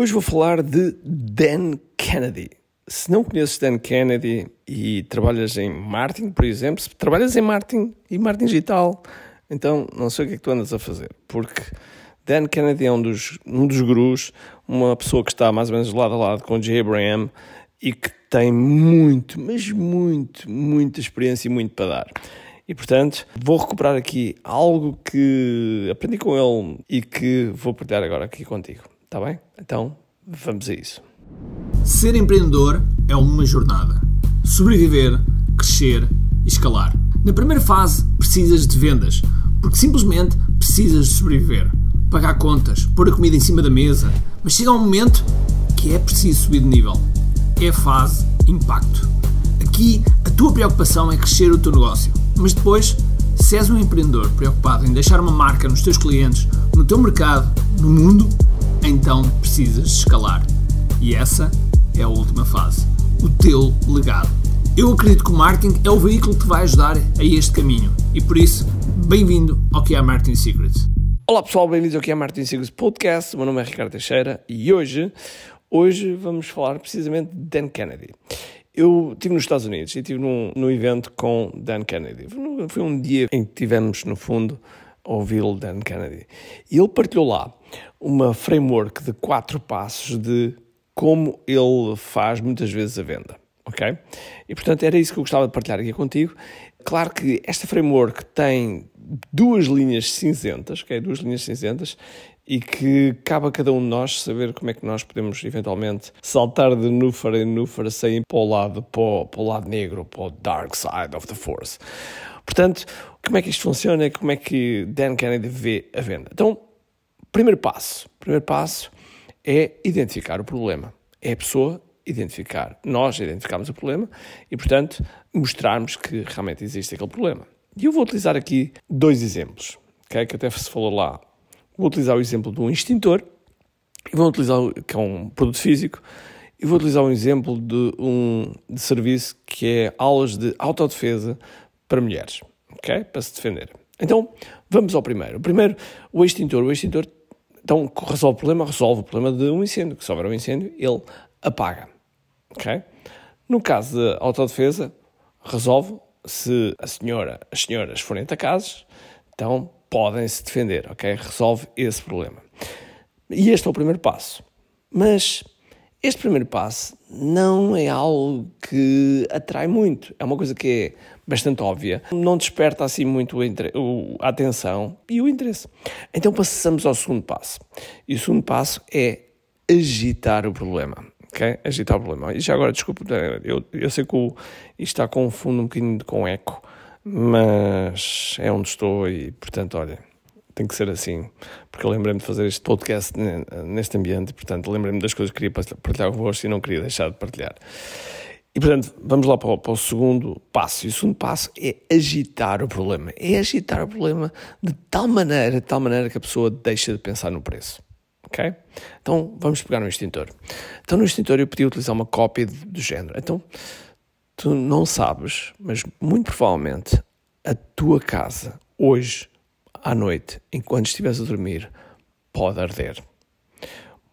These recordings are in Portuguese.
Hoje vou falar de Dan Kennedy. Se não conheces Dan Kennedy e trabalhas em marketing, por exemplo, se trabalhas em marketing e marketing digital, então não sei o que é que tu andas a fazer, porque Dan Kennedy é um dos, um dos gurus, uma pessoa que está mais ou menos lado a lado com Jay Abraham e que tem muito, mas muito, muita experiência e muito para dar. E portanto, vou recuperar aqui algo que aprendi com ele e que vou partilhar agora aqui contigo. Está bem? Então, vamos a isso. Ser empreendedor é uma jornada. Sobreviver, crescer e escalar. Na primeira fase, precisas de vendas, porque simplesmente precisas de sobreviver. Pagar contas, pôr a comida em cima da mesa, mas chega um momento que é preciso subir de nível. É a fase impacto. Aqui, a tua preocupação é crescer o teu negócio, mas depois, se és um empreendedor preocupado em deixar uma marca nos teus clientes, no teu mercado, no mundo, então precisas escalar. E essa é a última fase. O teu legado. Eu acredito que o marketing é o veículo que te vai ajudar a este caminho. E por isso, bem-vindo ao que é Marketing Secrets. Olá pessoal, bem-vindos ao que é Marketing Secrets Podcast. O meu nome é Ricardo Teixeira e hoje, hoje vamos falar precisamente de Dan Kennedy. Eu estive nos Estados Unidos e estive num, num evento com Dan Kennedy. Foi um dia em que tivemos, no fundo, a ouvir Dan Kennedy. E ele partilhou lá uma framework de quatro passos de como ele faz muitas vezes a venda. Ok? E portanto era isso que eu gostava de partilhar aqui contigo. Claro que esta framework tem duas linhas cinzentas, ok? Duas linhas cinzentas e que cabe a cada um de nós saber como é que nós podemos eventualmente saltar de núfara em núfara sem ir para o lado, para o, para o lado negro, para o dark side of the force. Portanto, como é que isto funciona? Como é que Dan Kennedy vê a venda? Então, Primeiro passo. Primeiro passo é identificar o problema. É a pessoa identificar. Nós identificamos o problema e, portanto, mostrarmos que realmente existe aquele problema. E eu vou utilizar aqui dois exemplos, okay? que até se falou lá. Vou utilizar o exemplo de um extintor, e vou utilizar, que é um produto físico, e vou utilizar um exemplo de um de serviço que é aulas de autodefesa para mulheres, ok? Para se defender. Então, vamos ao primeiro. O primeiro, o extintor. O extintor então, resolve o problema, resolve o problema de um incêndio. Que se houver um incêndio, ele apaga. Ok? No caso de autodefesa, resolve se a senhora, as senhoras forem atacadas, então podem se defender, ok? Resolve esse problema. E este é o primeiro passo. Mas este primeiro passo não é algo que atrai muito. É uma coisa que é bastante óbvia. Não desperta assim muito a atenção e o interesse. Então passamos ao segundo passo. E o segundo passo é agitar o problema. ok? Agitar o problema. E já agora, desculpa, eu, eu sei que o, isto está com fundo um bocadinho com eco, mas é onde estou e, portanto, olha tem que ser assim, porque eu lembrei-me de fazer este podcast neste ambiente, portanto, lembrei-me das coisas que queria partilhar convosco e não queria deixar de partilhar. E, portanto, vamos lá para o, para o, segundo passo. E o segundo passo é agitar o problema. É agitar o problema de tal maneira, de tal maneira que a pessoa deixa de pensar no preço. Ok? Então, vamos pegar no extintor. Então, no extintor eu podia utilizar uma cópia do género. Então, tu não sabes, mas muito provavelmente a tua casa hoje à noite, enquanto estiveres a dormir, pode arder.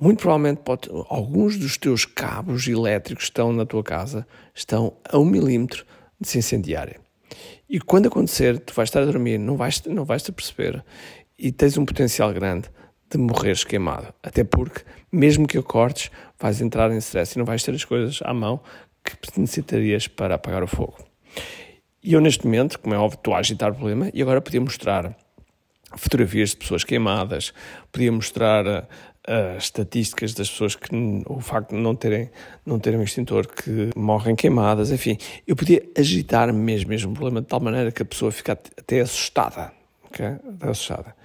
Muito provavelmente pode, alguns dos teus cabos elétricos que estão na tua casa estão a um milímetro de se incendiarem. E quando acontecer, tu vais estar a dormir, não vais, não vais te perceber e tens um potencial grande de morreres queimado. Até porque, mesmo que acordes, vais entrar em stress e não vais ter as coisas à mão que necessitarias para apagar o fogo. E eu, neste momento, como é óbvio, estou a agitar o problema e agora podia mostrar fotografias de pessoas queimadas, podia mostrar uh, estatísticas das pessoas que o facto de não terem não terem um extintor que morrem queimadas, enfim, eu podia agitar mesmo mesmo o problema de tal maneira que a pessoa fica até assustada, ok? Até assustada.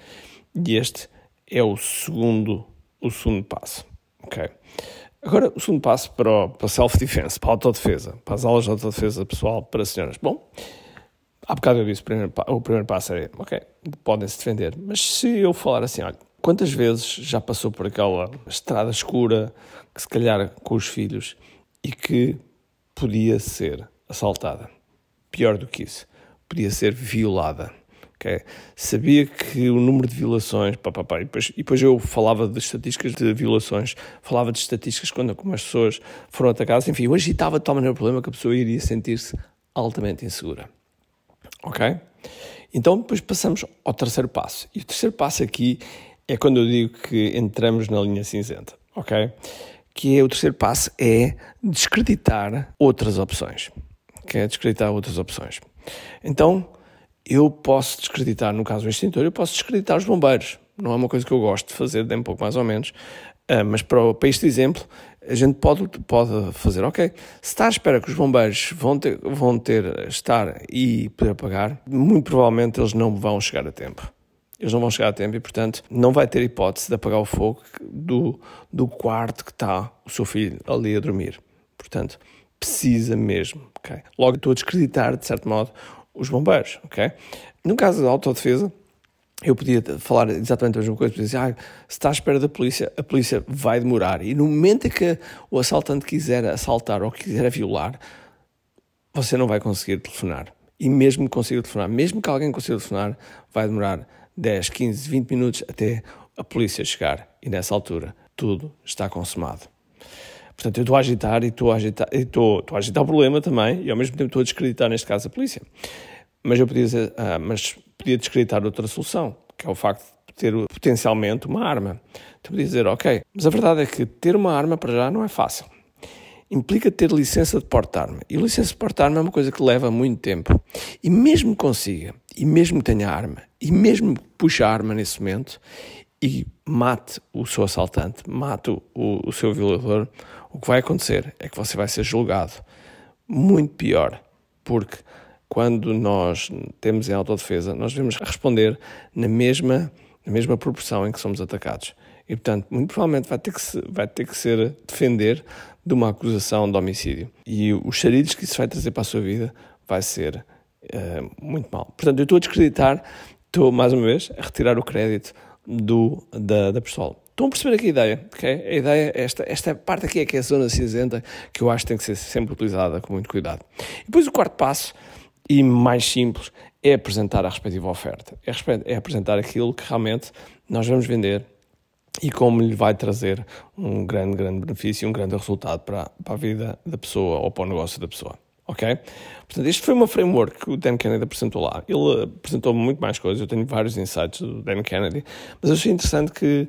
E este é o segundo o segundo passo, ok? Agora, o segundo passo para, o, para self-defense, para a autodefesa, para as aulas de autodefesa pessoal para senhoras. Bom, Há bocado eu disse, primeiro, o primeiro passo é, ok, podem-se defender. Mas se eu falar assim, olha, quantas vezes já passou por aquela estrada escura, que se calhar com os filhos, e que podia ser assaltada? Pior do que isso, podia ser violada. Okay? Sabia que o número de violações, pá, pá, pá, e, depois, e depois eu falava de estatísticas de violações, falava de estatísticas quando como as pessoas foram atacadas, enfim, eu agitava de tal maneira o problema que a pessoa iria sentir-se altamente insegura. Ok? Então depois passamos ao terceiro passo. E o terceiro passo aqui é quando eu digo que entramos na linha cinzenta, ok? Que é o terceiro passo é descreditar outras opções. Que é descreditar outras opções. Então, eu posso descreditar, no caso do extintor, eu posso descreditar os bombeiros. Não é uma coisa que eu gosto de fazer, nem pouco mais ou menos. Uh, mas para, para este exemplo, a gente pode, pode fazer, ok, se está à espera que os bombeiros vão ter, vão ter estar e poder apagar, muito provavelmente eles não vão chegar a tempo. Eles não vão chegar a tempo e, portanto, não vai ter hipótese de apagar o fogo do, do quarto que está o seu filho ali a dormir. Portanto, precisa mesmo, ok? Logo estou a descreditar, de certo modo, os bombeiros, ok? No caso da autodefesa, eu podia falar exatamente a mesma coisa, dizer, ah, se está à espera da polícia, a polícia vai demorar. E no momento em que o assaltante quiser assaltar ou quiser violar, você não vai conseguir telefonar. E mesmo que consiga telefonar, mesmo que alguém consiga telefonar, vai demorar 10, 15, 20 minutos até a polícia chegar. E nessa altura, tudo está consumado. Portanto, eu estou a agitar e estou a agitar, estou, estou a agitar o problema também e ao mesmo tempo estou a descreditar, neste caso, a polícia. Mas eu podia dizer, ah, mas podia descreditar outra solução, que é o facto de ter potencialmente uma arma. Então podia dizer, ok, mas a verdade é que ter uma arma para já não é fácil. Implica ter licença de porte-arma. E licença de porte-arma é uma coisa que leva muito tempo. E mesmo consiga, e mesmo tenha arma, e mesmo puxe a arma nesse momento, e mate o seu assaltante, mate o, o seu violador, o que vai acontecer é que você vai ser julgado muito pior, porque quando nós temos em autodefesa, nós devemos responder na mesma, na mesma proporção em que somos atacados. E, portanto, muito provavelmente vai ter que, se, vai ter que ser defender de uma acusação de homicídio. E os charilhos que isso vai trazer para a sua vida vai ser uh, muito mal. Portanto, eu estou a descreditar, estou, mais uma vez, a retirar o crédito do, da, da. Estão a perceber aqui a ideia, ok? A ideia, esta, esta parte aqui é que é a zona cinzenta, que eu acho que tem que ser sempre utilizada com muito cuidado. E depois o quarto passo e mais simples é apresentar a respectiva oferta. É, é apresentar aquilo que realmente nós vamos vender e como lhe vai trazer um grande, grande benefício, um grande resultado para, para a vida da pessoa ou para o negócio da pessoa. Ok? Portanto, este foi uma framework que o Dan Kennedy apresentou lá. Ele apresentou muito mais coisas, eu tenho vários insights do Dan Kennedy, mas eu achei interessante que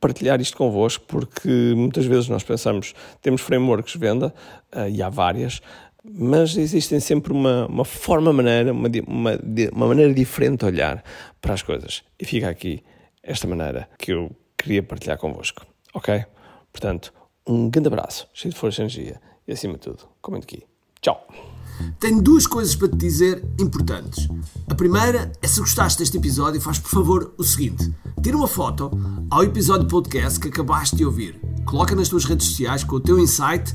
partilhar isto convosco, porque muitas vezes nós pensamos, temos frameworks de venda, uh, e há várias, mas existem sempre uma, uma forma, maneira, uma, uma, uma maneira diferente de olhar para as coisas. E fica aqui esta maneira que eu queria partilhar convosco, ok? Portanto, um grande abraço, cheio de força e energia, e acima de tudo, comente aqui. Tchau! Tenho duas coisas para te dizer importantes. A primeira é se gostaste deste episódio, faz por favor o seguinte: tira uma foto ao episódio podcast que acabaste de ouvir, coloca nas tuas redes sociais com o teu insight